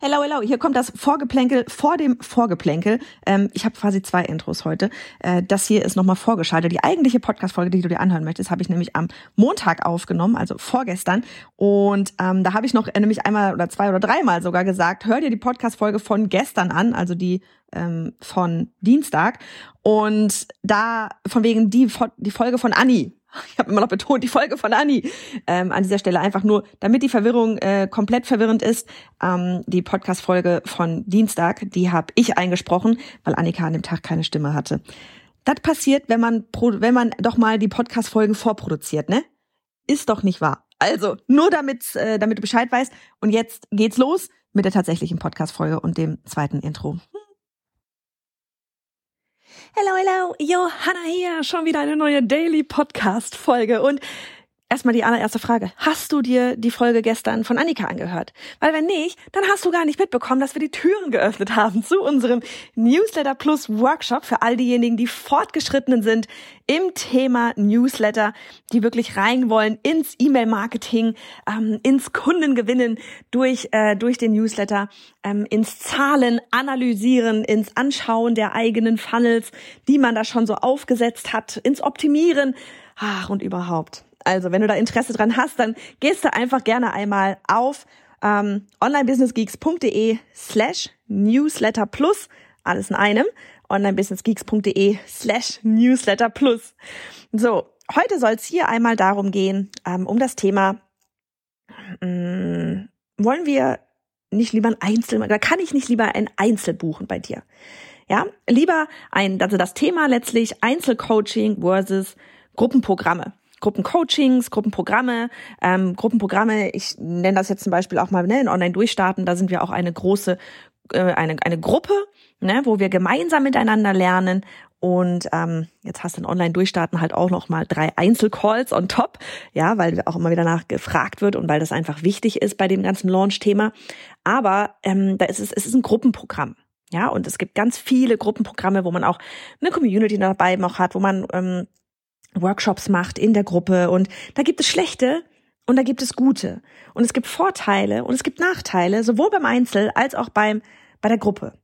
Hello, hello. Hier kommt das Vorgeplänkel vor dem Vorgeplänkel. Ähm, ich habe quasi zwei Intros heute. Äh, das hier ist nochmal vorgeschaltet. Die eigentliche Podcast-Folge, die du dir anhören möchtest, habe ich nämlich am Montag aufgenommen, also vorgestern. Und ähm, da habe ich noch äh, nämlich einmal oder zwei oder dreimal sogar gesagt, hör dir die Podcast-Folge von gestern an, also die ähm, von Dienstag. Und da von wegen die, die Folge von Anni, ich habe immer noch betont, die Folge von Anni ähm, an dieser Stelle einfach nur, damit die Verwirrung äh, komplett verwirrend ist. Ähm, die Podcast-Folge von Dienstag, die habe ich eingesprochen, weil Annika an dem Tag keine Stimme hatte. Das passiert, wenn man wenn man doch mal die Podcast-Folgen vorproduziert, ne? Ist doch nicht wahr. Also nur damit äh, damit du Bescheid weißt. Und jetzt geht's los mit der tatsächlichen Podcast-Folge und dem zweiten Intro. Hello, hello, Johanna hier, schon wieder eine neue Daily Podcast Folge und Erstmal die allererste Frage. Hast du dir die Folge gestern von Annika angehört? Weil wenn nicht, dann hast du gar nicht mitbekommen, dass wir die Türen geöffnet haben zu unserem Newsletter Plus Workshop für all diejenigen, die fortgeschrittenen sind im Thema Newsletter, die wirklich rein wollen ins E-Mail-Marketing, ähm, ins Kundengewinnen durch, äh, durch den Newsletter, ähm, ins Zahlen analysieren, ins Anschauen der eigenen Funnels, die man da schon so aufgesetzt hat, ins Optimieren. Ach, und überhaupt. Also, wenn du da Interesse dran hast, dann gehst du einfach gerne einmal auf ähm, onlinebusinessgeeks.de slash newsletter plus, alles in einem, onlinebusinessgeeks.de slash newsletter plus. So, heute soll es hier einmal darum gehen, ähm, um das Thema, ähm, wollen wir nicht lieber ein Einzel, oder kann ich nicht lieber ein Einzel buchen bei dir? Ja, lieber ein, also das Thema letztlich Einzelcoaching versus Gruppenprogramme. Gruppencoachings, Gruppenprogramme, ähm, Gruppenprogramme, ich nenne das jetzt zum Beispiel auch mal ne, in Online-Durchstarten, da sind wir auch eine große, äh, eine, eine Gruppe, ne, wo wir gemeinsam miteinander lernen und ähm, jetzt hast du in Online-Durchstarten halt auch noch mal drei Einzelcalls on top, ja, weil auch immer wieder nachgefragt wird und weil das einfach wichtig ist bei dem ganzen Launch-Thema. Aber ähm, da ist es, es ist ein Gruppenprogramm. Ja, und es gibt ganz viele Gruppenprogramme, wo man auch eine Community dabei noch hat, wo man ähm, Workshops macht in der Gruppe und da gibt es schlechte und da gibt es gute und es gibt Vorteile und es gibt Nachteile, sowohl beim Einzel als auch beim bei der Gruppe.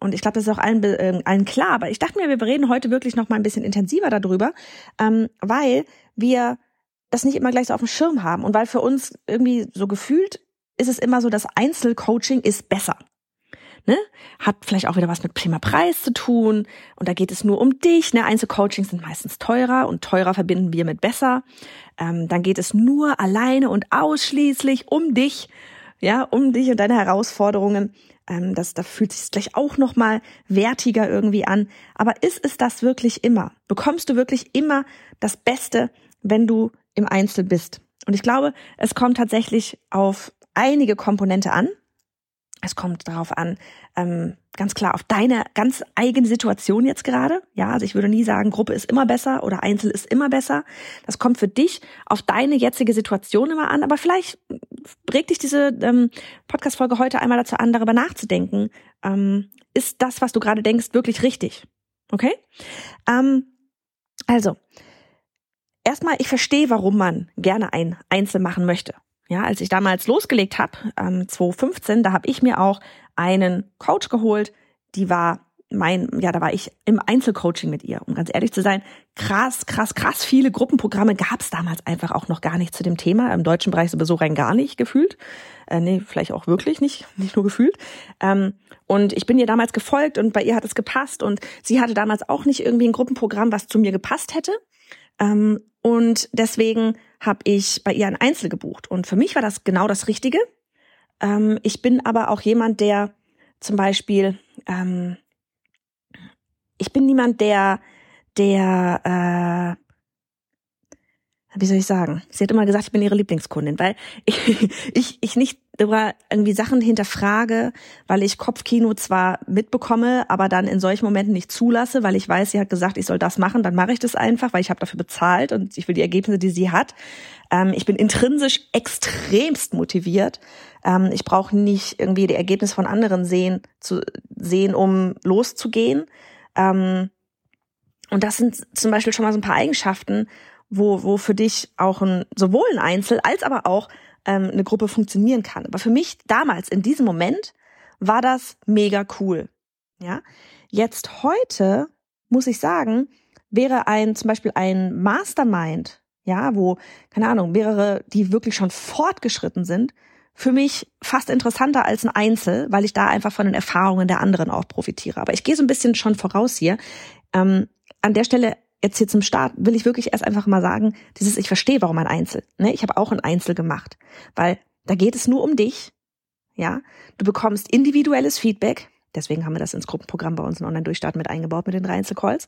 Und ich glaube, das ist auch allen, äh, allen klar. Aber ich dachte mir, wir reden heute wirklich noch mal ein bisschen intensiver darüber, ähm, weil wir das nicht immer gleich so auf dem Schirm haben und weil für uns irgendwie so gefühlt ist es immer so, dass Einzelcoaching ist besser ne? Hat vielleicht auch wieder was mit prima Preis zu tun. Und da geht es nur um dich. Ne? Einzelcoachings sind meistens teurer und teurer verbinden wir mit besser. Ähm, dann geht es nur alleine und ausschließlich um dich. Ja, um dich und deine Herausforderungen. Ähm, das, da fühlt sich gleich auch nochmal wertiger irgendwie an. Aber ist es das wirklich immer? Bekommst du wirklich immer das Beste, wenn du im Einzel bist? Und ich glaube, es kommt tatsächlich auf einige Komponente an. Es kommt darauf an, ähm, ganz klar auf deine ganz eigene Situation jetzt gerade. Ja, also ich würde nie sagen, Gruppe ist immer besser oder Einzel ist immer besser. Das kommt für dich auf deine jetzige Situation immer an. Aber vielleicht regt dich diese ähm, Podcast-Folge heute einmal dazu an, darüber nachzudenken. Ähm, ist das, was du gerade denkst, wirklich richtig? Okay? Ähm, also, erstmal, ich verstehe, warum man gerne ein Einzel machen möchte. Ja, als ich damals losgelegt habe, ähm, 2015, da habe ich mir auch einen Coach geholt, die war mein, ja, da war ich im Einzelcoaching mit ihr, um ganz ehrlich zu sein. Krass, krass, krass viele Gruppenprogramme gab es damals einfach auch noch gar nicht zu dem Thema. Im deutschen Bereich sowieso rein gar nicht gefühlt. Äh, nee, vielleicht auch wirklich nicht, nicht nur gefühlt. Ähm, und ich bin ihr damals gefolgt und bei ihr hat es gepasst und sie hatte damals auch nicht irgendwie ein Gruppenprogramm, was zu mir gepasst hätte. Ähm, und deswegen habe ich bei ihr ein Einzel gebucht. Und für mich war das genau das Richtige. Ähm, ich bin aber auch jemand, der zum Beispiel, ähm, ich bin niemand, der, der, äh, wie soll ich sagen? Sie hat immer gesagt, ich bin ihre Lieblingskundin, weil ich, ich, ich nicht über irgendwie Sachen hinterfrage, weil ich Kopfkino zwar mitbekomme, aber dann in solchen Momenten nicht zulasse, weil ich weiß, sie hat gesagt, ich soll das machen, dann mache ich das einfach, weil ich habe dafür bezahlt und ich will die Ergebnisse, die sie hat. Ähm, ich bin intrinsisch extremst motiviert. Ähm, ich brauche nicht irgendwie die Ergebnisse von anderen sehen, zu sehen, um loszugehen. Ähm, und das sind zum Beispiel schon mal so ein paar Eigenschaften, wo, wo für dich auch ein, sowohl ein Einzel als aber auch ähm, eine Gruppe funktionieren kann. Aber für mich damals in diesem Moment war das mega cool. Ja, jetzt heute muss ich sagen, wäre ein zum Beispiel ein Mastermind, ja, wo keine Ahnung mehrere, die wirklich schon fortgeschritten sind, für mich fast interessanter als ein Einzel, weil ich da einfach von den Erfahrungen der anderen auch profitiere. Aber ich gehe so ein bisschen schon voraus hier. Ähm, an der Stelle jetzt hier zum Start will ich wirklich erst einfach mal sagen, dieses ich verstehe, warum ein Einzel. Ne? Ich habe auch ein Einzel gemacht, weil da geht es nur um dich. Ja, du bekommst individuelles Feedback. Deswegen haben wir das ins Gruppenprogramm bei uns in Online-Durchstart mit eingebaut mit den drei Einzelcalls.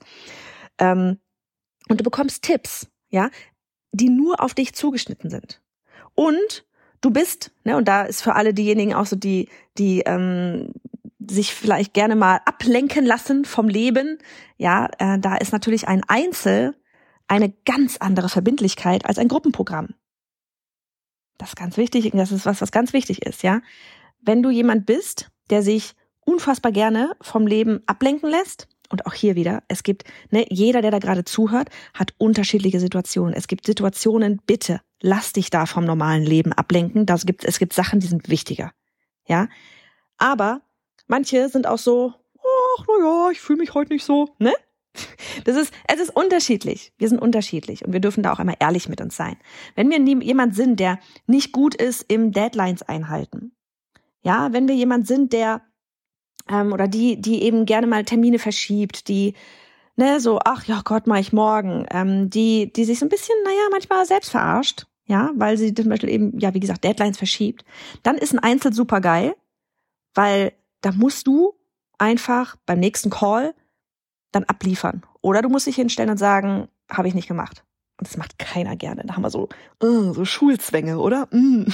Ähm, und du bekommst Tipps, ja, die nur auf dich zugeschnitten sind. Und du bist, ne, und da ist für alle diejenigen auch so die, die ähm, sich vielleicht gerne mal ablenken lassen vom Leben, ja, äh, da ist natürlich ein Einzel eine ganz andere Verbindlichkeit als ein Gruppenprogramm. Das ist ganz wichtig, das ist was, was ganz wichtig ist, ja. Wenn du jemand bist, der sich unfassbar gerne vom Leben ablenken lässt, und auch hier wieder, es gibt, ne, jeder, der da gerade zuhört, hat unterschiedliche Situationen. Es gibt Situationen, bitte, lass dich da vom normalen Leben ablenken. Das gibt, es gibt Sachen, die sind wichtiger. Ja. Aber manche sind auch so, ach, na ja, ich fühle mich heute nicht so, ne? Das ist, es ist unterschiedlich. Wir sind unterschiedlich und wir dürfen da auch einmal ehrlich mit uns sein. Wenn wir jemand sind, der nicht gut ist im Deadlines einhalten, ja, wenn wir jemand sind, der ähm, oder die, die eben gerne mal Termine verschiebt, die ne, so, ach ja Gott, mach ich morgen, ähm, die, die sich so ein bisschen, naja, manchmal selbst verarscht, ja, weil sie zum Beispiel eben, ja, wie gesagt, Deadlines verschiebt, dann ist ein Einzel super geil, weil da musst du einfach beim nächsten Call dann abliefern. Oder du musst dich hinstellen und sagen, habe ich nicht gemacht. Und das macht keiner gerne. Da haben wir so, uh, so Schulzwänge, oder? Mm.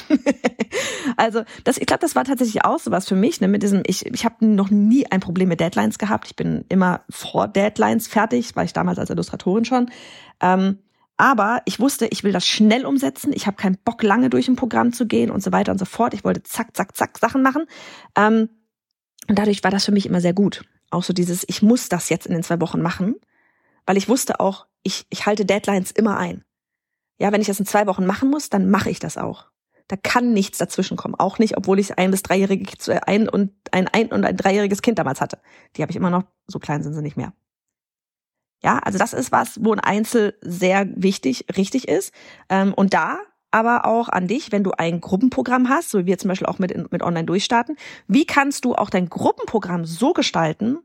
also, das, ich glaube, das war tatsächlich auch so was für mich. Ne, mit diesem, ich, ich habe noch nie ein Problem mit Deadlines gehabt. Ich bin immer vor Deadlines fertig, war ich damals als Illustratorin schon. Ähm, aber ich wusste, ich will das schnell umsetzen. Ich habe keinen Bock, lange durch ein Programm zu gehen und so weiter und so fort. Ich wollte zack, zack, zack Sachen machen. Ähm, und dadurch war das für mich immer sehr gut. Auch so dieses, ich muss das jetzt in den zwei Wochen machen, weil ich wusste auch, ich, ich halte Deadlines immer ein. Ja, wenn ich das in zwei Wochen machen muss, dann mache ich das auch. Da kann nichts dazwischen kommen. Auch nicht, obwohl ich ein bis dreijährige ein und ein ein und ein dreijähriges Kind damals hatte. Die habe ich immer noch. So klein sind sie nicht mehr. Ja, also das ist was, wo ein Einzel sehr wichtig, richtig ist. Ähm, und da aber auch an dich, wenn du ein Gruppenprogramm hast, so wie wir zum Beispiel auch mit, mit Online durchstarten. Wie kannst du auch dein Gruppenprogramm so gestalten,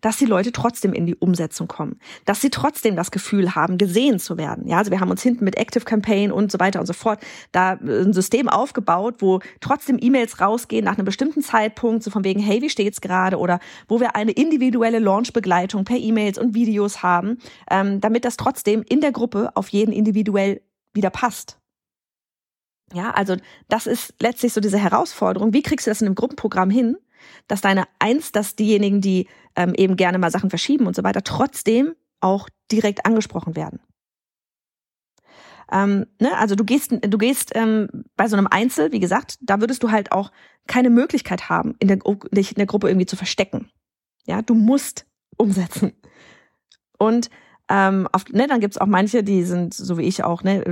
dass die Leute trotzdem in die Umsetzung kommen, dass sie trotzdem das Gefühl haben, gesehen zu werden. Ja, also wir haben uns hinten mit Active Campaign und so weiter und so fort da ein System aufgebaut, wo trotzdem E-Mails rausgehen nach einem bestimmten Zeitpunkt, so von wegen, hey, wie steht's gerade? Oder wo wir eine individuelle Launch-Begleitung per E-Mails und Videos haben, ähm, damit das trotzdem in der Gruppe auf jeden individuell wieder passt. Ja, also das ist letztlich so diese Herausforderung. Wie kriegst du das in einem Gruppenprogramm hin, dass deine Eins, dass diejenigen, die ähm, eben gerne mal Sachen verschieben und so weiter, trotzdem auch direkt angesprochen werden. Ähm, ne? Also du gehst, du gehst ähm, bei so einem Einzel, wie gesagt, da würdest du halt auch keine Möglichkeit haben, in der, dich in der Gruppe irgendwie zu verstecken. Ja, du musst umsetzen. Und ähm, auf, ne, dann gibt's auch manche, die sind, so wie ich auch, ne,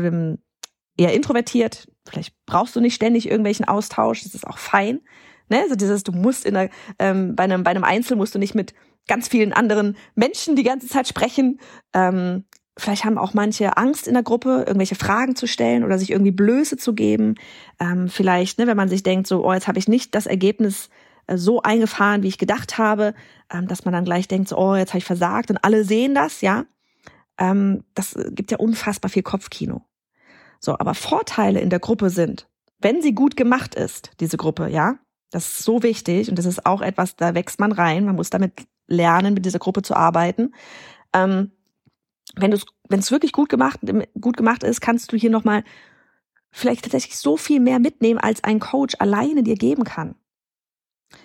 eher introvertiert. Vielleicht brauchst du nicht ständig irgendwelchen Austausch, das ist auch fein. Ne? Also dieses, du musst in der, ähm, bei einem, bei einem Einzel musst du nicht mit ganz vielen anderen Menschen die ganze Zeit sprechen. Ähm, vielleicht haben auch manche Angst in der Gruppe, irgendwelche Fragen zu stellen oder sich irgendwie Blöße zu geben. Ähm, vielleicht, ne, wenn man sich denkt, so, oh, jetzt habe ich nicht das Ergebnis äh, so eingefahren, wie ich gedacht habe, ähm, dass man dann gleich denkt, so, oh, jetzt habe ich versagt und alle sehen das, ja. Ähm, das gibt ja unfassbar viel Kopfkino. So, aber Vorteile in der Gruppe sind, wenn sie gut gemacht ist, diese Gruppe, ja, das ist so wichtig und das ist auch etwas, da wächst man rein. Man muss damit lernen, mit dieser Gruppe zu arbeiten. Ähm, wenn du wenn es wirklich gut gemacht gut gemacht ist, kannst du hier noch mal vielleicht tatsächlich so viel mehr mitnehmen, als ein Coach alleine dir geben kann.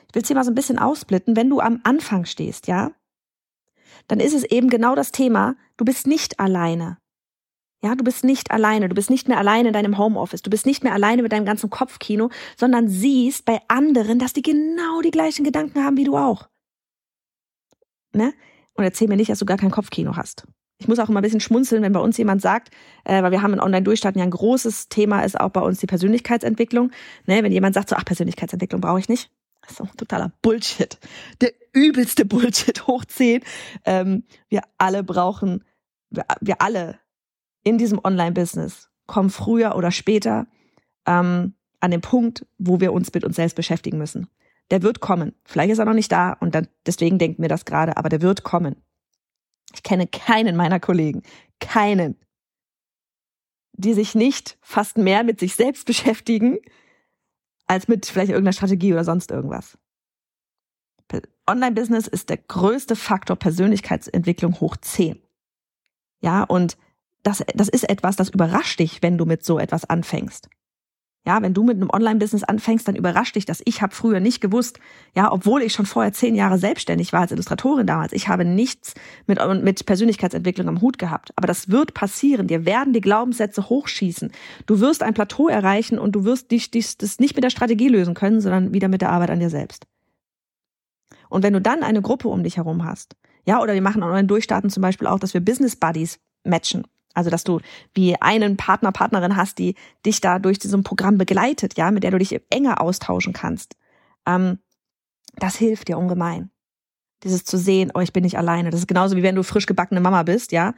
Ich will es hier mal so ein bisschen ausblitten. Wenn du am Anfang stehst, ja, dann ist es eben genau das Thema. Du bist nicht alleine. Ja, du bist nicht alleine, du bist nicht mehr alleine in deinem Homeoffice, du bist nicht mehr alleine mit deinem ganzen Kopfkino, sondern siehst bei anderen, dass die genau die gleichen Gedanken haben wie du auch. Ne? Und erzähl mir nicht, dass du gar kein Kopfkino hast. Ich muss auch immer ein bisschen schmunzeln, wenn bei uns jemand sagt, äh, weil wir haben in Online-Durchstarten ja ein großes Thema ist auch bei uns die Persönlichkeitsentwicklung. Ne? Wenn jemand sagt so, ach, Persönlichkeitsentwicklung brauche ich nicht. Das ist so totaler Bullshit. Der übelste Bullshit hoch. Ähm, wir alle brauchen, wir, wir alle in diesem Online-Business kommen früher oder später ähm, an den Punkt, wo wir uns mit uns selbst beschäftigen müssen. Der wird kommen. Vielleicht ist er noch nicht da und dann, deswegen denken wir das gerade, aber der wird kommen. Ich kenne keinen meiner Kollegen, keinen, die sich nicht fast mehr mit sich selbst beschäftigen, als mit vielleicht irgendeiner Strategie oder sonst irgendwas. Online-Business ist der größte Faktor Persönlichkeitsentwicklung hoch 10. Ja, und das, das ist etwas, das überrascht dich, wenn du mit so etwas anfängst. Ja, wenn du mit einem Online-Business anfängst, dann überrascht dich das. Ich habe früher nicht gewusst, ja, obwohl ich schon vorher zehn Jahre selbstständig war als Illustratorin damals. Ich habe nichts mit, mit Persönlichkeitsentwicklung am Hut gehabt. Aber das wird passieren. Dir werden die Glaubenssätze hochschießen. Du wirst ein Plateau erreichen und du wirst dich, dich das nicht mit der Strategie lösen können, sondern wieder mit der Arbeit an dir selbst. Und wenn du dann eine Gruppe um dich herum hast, ja, oder wir machen online Durchstarten zum Beispiel auch, dass wir Business Buddies matchen. Also, dass du wie einen Partner, Partnerin hast, die dich da durch diesem Programm begleitet, ja, mit der du dich enger austauschen kannst. Ähm, das hilft dir ungemein. Dieses zu sehen, oh, ich bin nicht alleine. Das ist genauso wie wenn du frisch gebackene Mama bist, ja,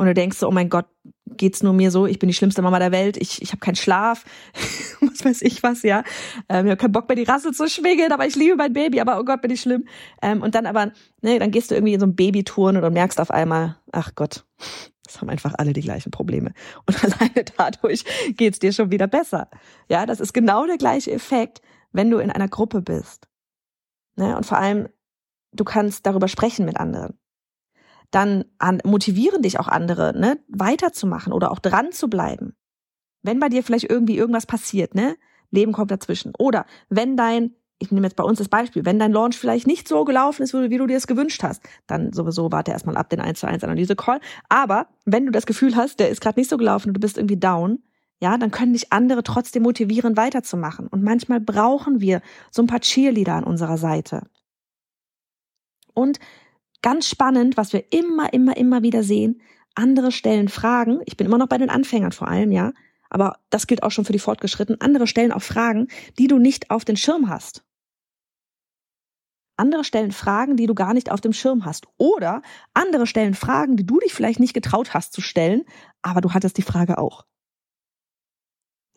und du denkst so, oh mein Gott, geht's nur mir so? Ich bin die schlimmste Mama der Welt. Ich, ich habe keinen Schlaf. was weiß ich was, ja. Ähm, ich habe keinen Bock mehr die Rasse zu schwingen, aber ich liebe mein Baby. Aber oh Gott, bin ich schlimm. Ähm, und dann aber, ne, dann gehst du irgendwie in so ein Babytouren und merkst auf einmal, ach Gott, das haben einfach alle die gleichen Probleme. Und alleine dadurch geht's dir schon wieder besser. Ja, das ist genau der gleiche Effekt, wenn du in einer Gruppe bist. Ne? Und vor allem, du kannst darüber sprechen mit anderen. Dann an, motivieren dich auch andere, ne, weiterzumachen oder auch dran zu bleiben. Wenn bei dir vielleicht irgendwie irgendwas passiert, ne, Leben kommt dazwischen. Oder wenn dein ich nehme jetzt bei uns das Beispiel, wenn dein Launch vielleicht nicht so gelaufen ist, wie du dir es gewünscht hast, dann sowieso warte erstmal ab den 1 zu 1 Analyse-Call. Aber wenn du das Gefühl hast, der ist gerade nicht so gelaufen und du bist irgendwie down, ja, dann können dich andere trotzdem motivieren, weiterzumachen. Und manchmal brauchen wir so ein paar Cheerleader an unserer Seite. Und ganz spannend, was wir immer, immer, immer wieder sehen, andere stellen Fragen. Ich bin immer noch bei den Anfängern vor allem, ja. Aber das gilt auch schon für die Fortgeschrittenen. Andere stellen auch Fragen, die du nicht auf den Schirm hast. Andere stellen Fragen, die du gar nicht auf dem Schirm hast. Oder andere stellen Fragen, die du dich vielleicht nicht getraut hast zu stellen, aber du hattest die Frage auch.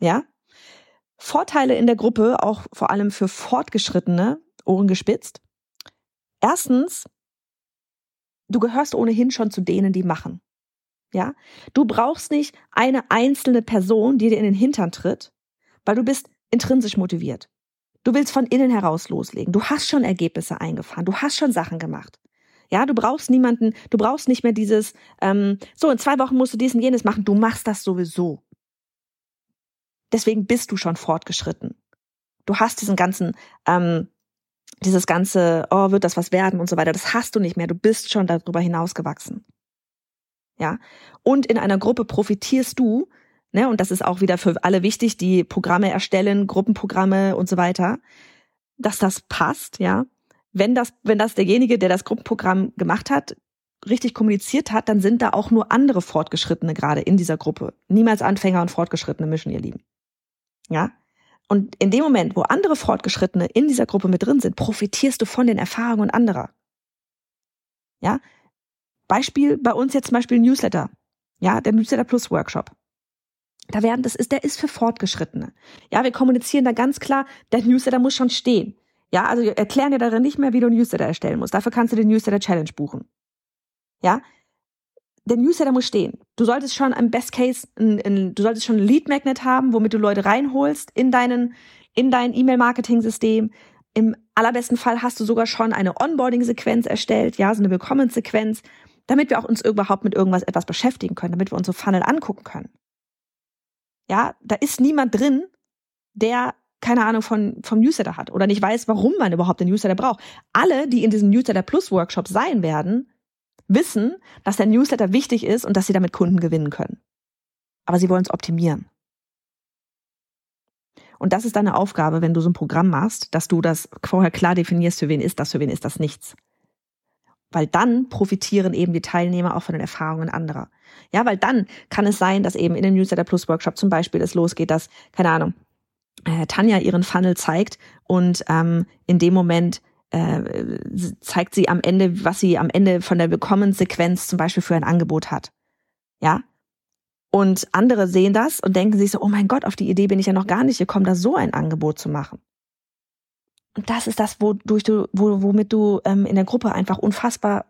Ja? Vorteile in der Gruppe, auch vor allem für Fortgeschrittene, Ohren gespitzt. Erstens, du gehörst ohnehin schon zu denen, die machen. Ja? Du brauchst nicht eine einzelne Person, die dir in den Hintern tritt, weil du bist intrinsisch motiviert. Du willst von innen heraus loslegen. Du hast schon Ergebnisse eingefahren. Du hast schon Sachen gemacht. Ja, du brauchst niemanden, du brauchst nicht mehr dieses, ähm, so in zwei Wochen musst du dies und jenes machen. Du machst das sowieso. Deswegen bist du schon fortgeschritten. Du hast diesen ganzen, ähm, dieses ganze, oh, wird das was werden und so weiter. Das hast du nicht mehr. Du bist schon darüber hinausgewachsen. Ja. Und in einer Gruppe profitierst du ne, und das ist auch wieder für alle wichtig, die Programme erstellen, Gruppenprogramme und so weiter, dass das passt, ja. Wenn das, wenn das derjenige, der das Gruppenprogramm gemacht hat, richtig kommuniziert hat, dann sind da auch nur andere Fortgeschrittene gerade in dieser Gruppe. Niemals Anfänger und Fortgeschrittene mischen, ihr Lieben. Ja? Und in dem Moment, wo andere Fortgeschrittene in dieser Gruppe mit drin sind, profitierst du von den Erfahrungen anderer. Ja? Beispiel bei uns jetzt zum Beispiel Newsletter. Ja, der Newsletter Plus Workshop. Da werden, das ist, der ist für Fortgeschrittene. Ja, wir kommunizieren da ganz klar, der Newsletter muss schon stehen. Ja, also wir erklären dir darin nicht mehr, wie du einen Newsletter erstellen musst. Dafür kannst du den Newsletter Challenge buchen. Ja, der Newsletter muss stehen. Du solltest schon im Best Case, ein, ein, du solltest schon ein Lead Magnet haben, womit du Leute reinholst in deinen, in dein E-Mail-Marketing-System. Im allerbesten Fall hast du sogar schon eine Onboarding-Sequenz erstellt, ja, so eine Willkommenssequenz, damit wir auch uns überhaupt mit irgendwas etwas beschäftigen können, damit wir unsere Funnel angucken können. Ja, da ist niemand drin, der keine Ahnung von, vom Newsletter hat oder nicht weiß, warum man überhaupt den Newsletter braucht. Alle, die in diesem Newsletter Plus Workshop sein werden, wissen, dass der Newsletter wichtig ist und dass sie damit Kunden gewinnen können. Aber sie wollen es optimieren. Und das ist deine Aufgabe, wenn du so ein Programm machst, dass du das vorher klar definierst, für wen ist das, für wen ist das nichts. Weil dann profitieren eben die Teilnehmer auch von den Erfahrungen anderer. Ja, weil dann kann es sein, dass eben in dem Newsletter Plus Workshop zum Beispiel es losgeht, dass, keine Ahnung, äh, Tanja ihren Funnel zeigt und ähm, in dem Moment äh, zeigt sie am Ende, was sie am Ende von der Willkommenssequenz zum Beispiel für ein Angebot hat. Ja. Und andere sehen das und denken sich so, oh mein Gott, auf die Idee bin ich ja noch gar nicht gekommen, da so ein Angebot zu machen. Und das ist das, wodurch du, wo, womit du ähm, in der Gruppe einfach unfassbar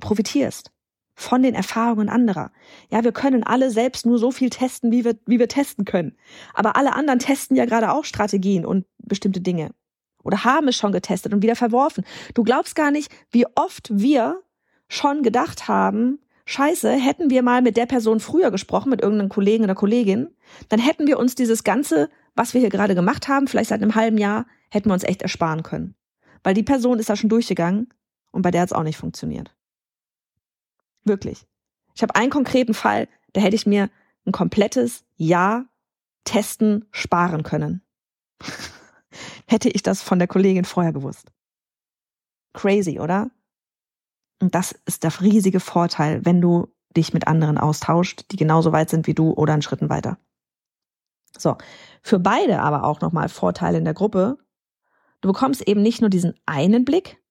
profitierst von den Erfahrungen anderer. Ja, wir können alle selbst nur so viel testen, wie wir, wie wir testen können. Aber alle anderen testen ja gerade auch Strategien und bestimmte Dinge. Oder haben es schon getestet und wieder verworfen. Du glaubst gar nicht, wie oft wir schon gedacht haben, Scheiße, hätten wir mal mit der Person früher gesprochen, mit irgendeinem Kollegen oder Kollegin, dann hätten wir uns dieses Ganze, was wir hier gerade gemacht haben, vielleicht seit einem halben Jahr, hätten wir uns echt ersparen können. Weil die Person ist da schon durchgegangen und bei der hat es auch nicht funktioniert. Wirklich. Ich habe einen konkreten Fall, da hätte ich mir ein komplettes Jahr testen sparen können. hätte ich das von der Kollegin vorher gewusst. Crazy, oder? Und das ist der riesige Vorteil, wenn du dich mit anderen austauscht, die genauso weit sind wie du oder einen Schritten weiter. So, für beide aber auch nochmal Vorteile in der Gruppe. Du bekommst eben nicht nur diesen einen Blick,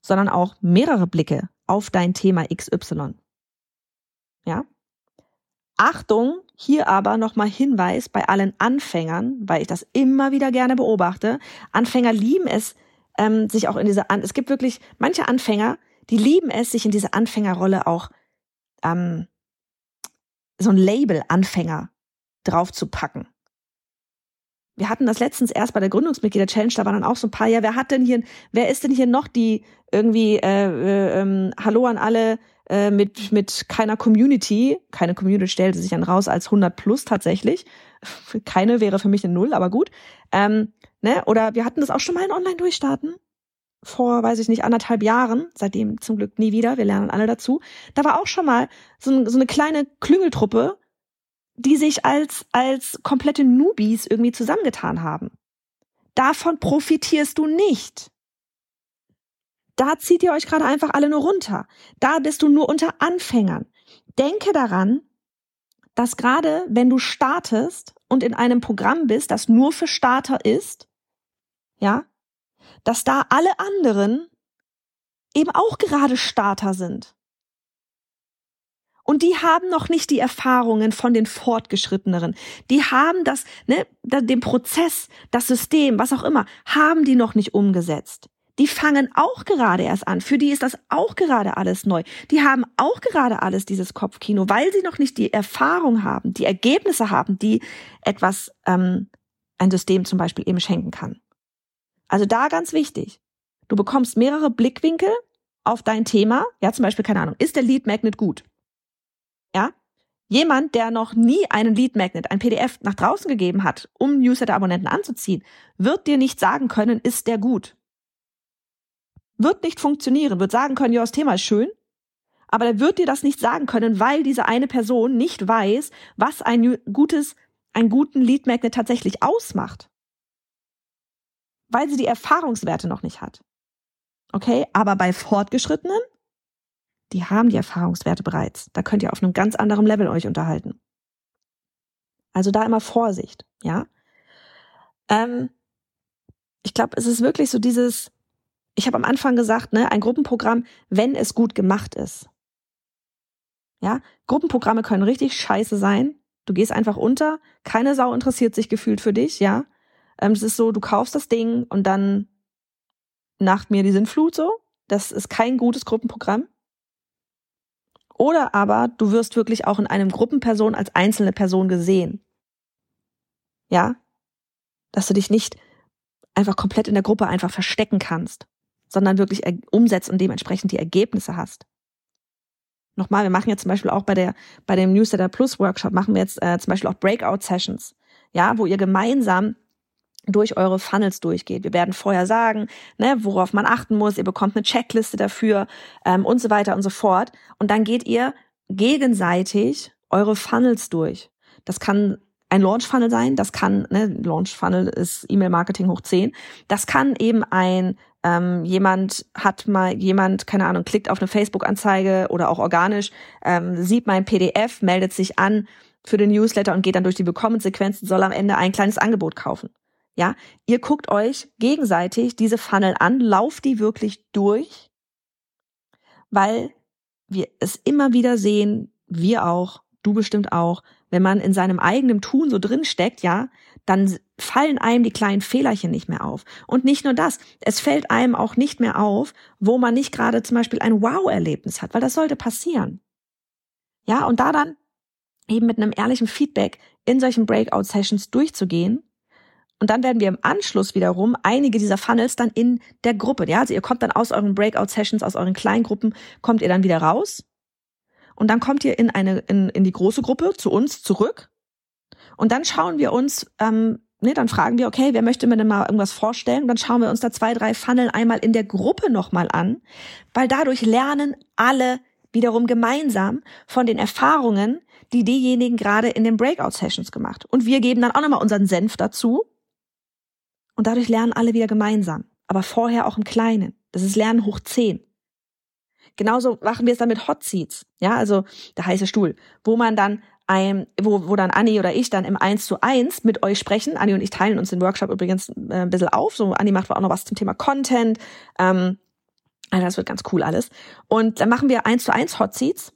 sondern auch mehrere Blicke auf dein Thema XY. Ja? Achtung, hier aber nochmal Hinweis bei allen Anfängern, weil ich das immer wieder gerne beobachte. Anfänger lieben es, ähm, sich auch in diese, An es gibt wirklich manche Anfänger, die lieben es, sich in diese Anfängerrolle auch ähm, so ein Label Anfänger drauf zu packen wir hatten das letztens erst bei der Gründungsmitglieder-Challenge, da waren dann auch so ein paar, ja, wer hat denn hier, wer ist denn hier noch die irgendwie, äh, äh, ähm, Hallo an alle äh, mit, mit keiner Community, keine Community stellte sich dann raus als 100 plus tatsächlich, keine wäre für mich eine Null, aber gut, ähm, ne, oder wir hatten das auch schon mal in Online-Durchstarten, vor, weiß ich nicht, anderthalb Jahren, seitdem zum Glück nie wieder, wir lernen alle dazu, da war auch schon mal so, so eine kleine Klüngeltruppe, die sich als, als komplette Newbies irgendwie zusammengetan haben. Davon profitierst du nicht. Da zieht ihr euch gerade einfach alle nur runter. Da bist du nur unter Anfängern. Denke daran, dass gerade wenn du startest und in einem Programm bist, das nur für Starter ist, ja, dass da alle anderen eben auch gerade Starter sind. Und die haben noch nicht die Erfahrungen von den Fortgeschritteneren. Die haben das, ne, den Prozess, das System, was auch immer, haben die noch nicht umgesetzt. Die fangen auch gerade erst an. Für die ist das auch gerade alles neu. Die haben auch gerade alles dieses Kopfkino, weil sie noch nicht die Erfahrung haben, die Ergebnisse haben, die etwas, ähm, ein System zum Beispiel eben schenken kann. Also da ganz wichtig. Du bekommst mehrere Blickwinkel auf dein Thema. Ja, zum Beispiel, keine Ahnung, ist der Lead Magnet gut? Ja? Jemand, der noch nie einen Lead Magnet, ein PDF nach draußen gegeben hat, um Newsletter-Abonnenten anzuziehen, wird dir nicht sagen können, ist der gut. Wird nicht funktionieren, wird sagen können, ja, das Thema ist schön, aber er wird dir das nicht sagen können, weil diese eine Person nicht weiß, was ein gutes, einen guten Lead Magnet tatsächlich ausmacht. Weil sie die Erfahrungswerte noch nicht hat. Okay, aber bei Fortgeschrittenen die haben die Erfahrungswerte bereits. Da könnt ihr auf einem ganz anderen Level euch unterhalten. Also da immer Vorsicht, ja. Ähm, ich glaube, es ist wirklich so dieses, ich habe am Anfang gesagt, ne, ein Gruppenprogramm, wenn es gut gemacht ist. Ja, Gruppenprogramme können richtig scheiße sein. Du gehst einfach unter, keine Sau interessiert sich gefühlt für dich, ja. Ähm, es ist so, du kaufst das Ding und dann nacht mir die Sinnflut so. Das ist kein gutes Gruppenprogramm. Oder aber du wirst wirklich auch in einem Gruppenperson als einzelne Person gesehen. Ja? Dass du dich nicht einfach komplett in der Gruppe einfach verstecken kannst, sondern wirklich umsetzt und dementsprechend die Ergebnisse hast. Nochmal, wir machen jetzt zum Beispiel auch bei der, bei dem Newsletter Plus Workshop machen wir jetzt äh, zum Beispiel auch Breakout Sessions. Ja, wo ihr gemeinsam durch eure Funnels durchgeht. Wir werden vorher sagen, ne, worauf man achten muss. Ihr bekommt eine Checkliste dafür ähm, und so weiter und so fort. Und dann geht ihr gegenseitig eure Funnels durch. Das kann ein Launch-Funnel sein, das kann, ne, Launch-Funnel ist E-Mail-Marketing hoch 10. Das kann eben ein, ähm, jemand hat mal, jemand, keine Ahnung, klickt auf eine Facebook-Anzeige oder auch organisch, ähm, sieht mein PDF, meldet sich an, für den Newsletter und geht dann durch die Willkommensequenzen, soll am Ende ein kleines Angebot kaufen. Ja, ihr guckt euch gegenseitig diese Funnel an, lauft die wirklich durch, weil wir es immer wieder sehen, wir auch, du bestimmt auch, wenn man in seinem eigenen Tun so drin steckt, ja, dann fallen einem die kleinen Fehlerchen nicht mehr auf. Und nicht nur das, es fällt einem auch nicht mehr auf, wo man nicht gerade zum Beispiel ein Wow-Erlebnis hat, weil das sollte passieren. Ja, und da dann eben mit einem ehrlichen Feedback in solchen Breakout-Sessions durchzugehen. Und dann werden wir im Anschluss wiederum einige dieser Funnels dann in der Gruppe, ja, also ihr kommt dann aus euren Breakout-Sessions, aus euren Kleingruppen, kommt ihr dann wieder raus. Und dann kommt ihr in eine, in, in die große Gruppe zu uns zurück. Und dann schauen wir uns, ähm, ne, dann fragen wir, okay, wer möchte mir denn mal irgendwas vorstellen? Und dann schauen wir uns da zwei, drei Funnel einmal in der Gruppe nochmal an, weil dadurch lernen alle wiederum gemeinsam von den Erfahrungen, die diejenigen gerade in den Breakout-Sessions gemacht. Und wir geben dann auch nochmal unseren Senf dazu. Und dadurch lernen alle wieder gemeinsam. Aber vorher auch im Kleinen. Das ist Lernen hoch zehn. Genauso machen wir es dann mit Hot Seats. Ja, also der heiße Stuhl, wo man dann ein, wo, wo dann Anni oder ich dann im Eins zu eins mit euch sprechen. Anni und ich teilen uns den Workshop übrigens äh, ein bisschen auf. So, Anni macht auch noch was zum Thema Content. Ähm, also das wird ganz cool alles. Und dann machen wir eins zu eins Hot Seats.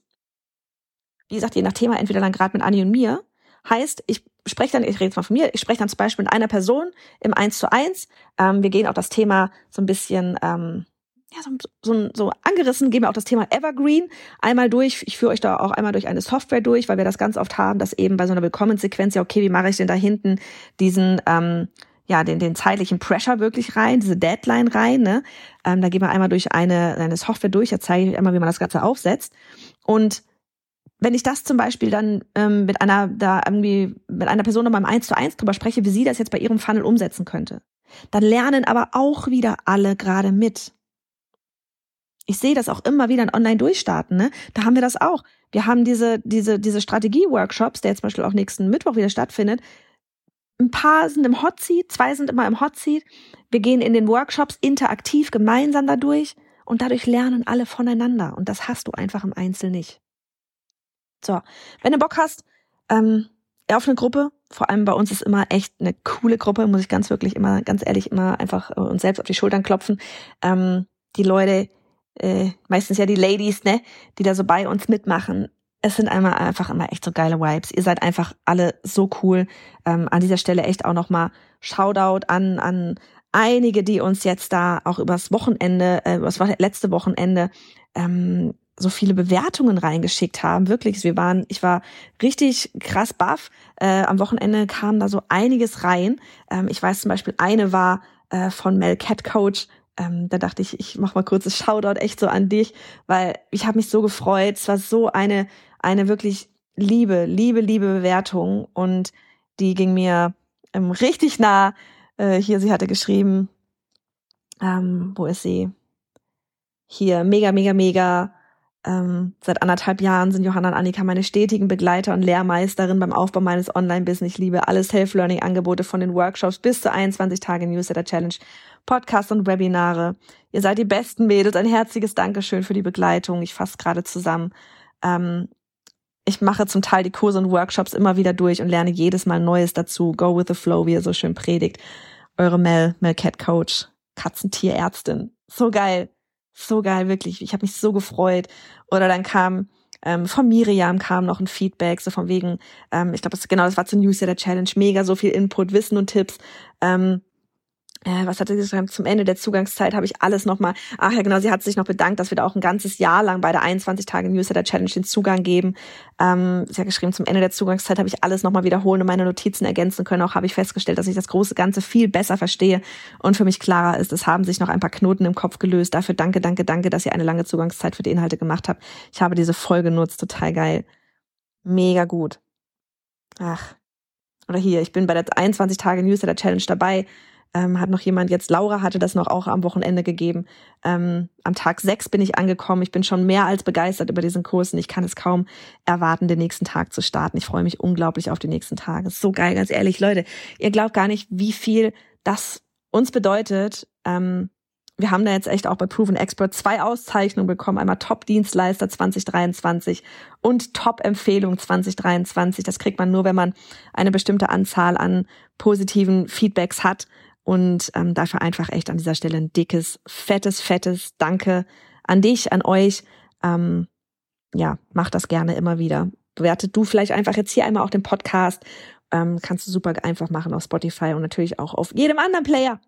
Wie gesagt, je nach Thema, entweder dann gerade mit Anni und mir. Heißt, ich spreche dann, ich rede jetzt mal von mir, ich spreche dann zum Beispiel mit einer Person im eins zu eins. Ähm, wir gehen auch das Thema so ein bisschen, ähm, ja, so, so, so angerissen, gehen wir auch das Thema Evergreen einmal durch. Ich führe euch da auch einmal durch eine Software durch, weil wir das ganz oft haben, dass eben bei so einer Willkommenssequenz, ja, okay, wie mache ich denn da hinten diesen, ähm, ja, den, den zeitlichen Pressure wirklich rein, diese Deadline rein. Ne? Ähm, da gehen wir einmal durch eine, eine Software durch, da zeige ich euch einmal, wie man das Ganze aufsetzt. Und wenn ich das zum Beispiel dann ähm, mit einer da irgendwie mit einer Person nochmal im Eins zu eins drüber spreche, wie sie das jetzt bei ihrem Funnel umsetzen könnte, dann lernen aber auch wieder alle gerade mit. Ich sehe das auch immer wieder in Online-Durchstarten, ne? Da haben wir das auch. Wir haben diese, diese, diese Strategie-Workshops, der jetzt zum Beispiel auch nächsten Mittwoch wieder stattfindet, ein paar sind im Hot Seat, zwei sind immer im Hot Seat. Wir gehen in den Workshops interaktiv gemeinsam dadurch und dadurch lernen alle voneinander. Und das hast du einfach im Einzel nicht. So, wenn du Bock hast, ähm, auf eine Gruppe, vor allem bei uns ist immer echt eine coole Gruppe, muss ich ganz wirklich immer, ganz ehrlich, immer einfach äh, uns selbst auf die Schultern klopfen. Ähm, die Leute, äh, meistens ja die Ladies, ne, die da so bei uns mitmachen, es sind einmal einfach immer echt so geile Vibes. Ihr seid einfach alle so cool. Ähm, an dieser Stelle echt auch nochmal Shoutout an, an einige, die uns jetzt da auch übers Wochenende, äh, übers letzte Wochenende ähm, so viele Bewertungen reingeschickt haben. Wirklich, wir waren, ich war richtig krass baff. Äh, am Wochenende kam da so einiges rein. Ähm, ich weiß zum Beispiel, eine war äh, von Mel Cat Coach. Ähm, da dachte ich, ich mach mal kurzes Shoutout echt so an dich, weil ich habe mich so gefreut. Es war so eine eine wirklich liebe, liebe, liebe Bewertung und die ging mir ähm, richtig nah. Äh, hier, sie hatte geschrieben, ähm, wo ist sie? Hier, mega, mega, mega. Ähm, seit anderthalb Jahren sind Johanna und Annika meine stetigen Begleiter und Lehrmeisterin beim Aufbau meines Online-Business. Ich liebe alle Self-Learning-Angebote von den Workshops bis zu 21 Tage Newsletter Challenge, Podcasts und Webinare. Ihr seid die besten Mädels. Ein herzliches Dankeschön für die Begleitung. Ich fasse gerade zusammen. Ähm, ich mache zum Teil die Kurse und Workshops immer wieder durch und lerne jedes Mal Neues dazu. Go with the flow, wie ihr so schön predigt. Eure Mel, Mel Cat Coach, Katzentierärztin. So geil. So geil, wirklich. Ich habe mich so gefreut. Oder dann kam ähm, von Miriam kam noch ein Feedback, so von wegen, ähm, ich glaube, das, genau, das war zur Newsletter Challenge, mega so viel Input, Wissen und Tipps. Ähm, äh, was hat sie geschrieben? Zum Ende der Zugangszeit habe ich alles nochmal. Ach ja, genau, sie hat sich noch bedankt, dass wir da auch ein ganzes Jahr lang bei der 21 Tage Newsletter Challenge den Zugang geben. Ähm, sie hat geschrieben, zum Ende der Zugangszeit habe ich alles nochmal wiederholen und meine Notizen ergänzen können. Auch habe ich festgestellt, dass ich das große Ganze viel besser verstehe und für mich klarer ist. Es haben sich noch ein paar Knoten im Kopf gelöst. Dafür danke, danke, danke, dass ihr eine lange Zugangszeit für die Inhalte gemacht habt. Ich habe diese voll genutzt, total geil. Mega gut. Ach. Oder hier, ich bin bei der 21 Tage Newsletter Challenge dabei ähm, hat noch jemand jetzt, Laura hatte das noch auch am Wochenende gegeben. Ähm, am Tag sechs bin ich angekommen. Ich bin schon mehr als begeistert über diesen Kurs und ich kann es kaum erwarten, den nächsten Tag zu starten. Ich freue mich unglaublich auf die nächsten Tage. Ist so geil, ganz ehrlich, Leute. Ihr glaubt gar nicht, wie viel das uns bedeutet, ähm, wir haben da jetzt echt auch bei Proven Expert zwei Auszeichnungen bekommen. Einmal Top-Dienstleister 2023 und Top-Empfehlung 2023. Das kriegt man nur, wenn man eine bestimmte Anzahl an positiven Feedbacks hat. Und ähm, dafür einfach echt an dieser Stelle ein dickes, fettes, fettes Danke an dich, an euch. Ähm, ja, mach das gerne immer wieder. Bewertet du vielleicht einfach jetzt hier einmal auch den Podcast. Ähm, kannst du super einfach machen auf Spotify und natürlich auch auf jedem anderen Player.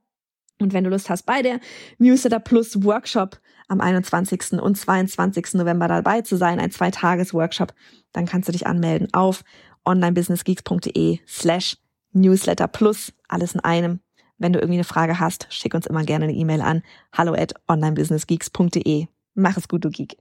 Und wenn du Lust hast, bei der Newsletter Plus Workshop am 21. und 22. November dabei zu sein, ein Zweitages-Workshop, dann kannst du dich anmelden auf onlinebusinessgeeks.de slash Newsletter Plus, alles in einem. Wenn du irgendwie eine Frage hast, schick uns immer gerne eine E-Mail an hallo at onlinebusinessgeeks.de. Mach es gut, du Geek.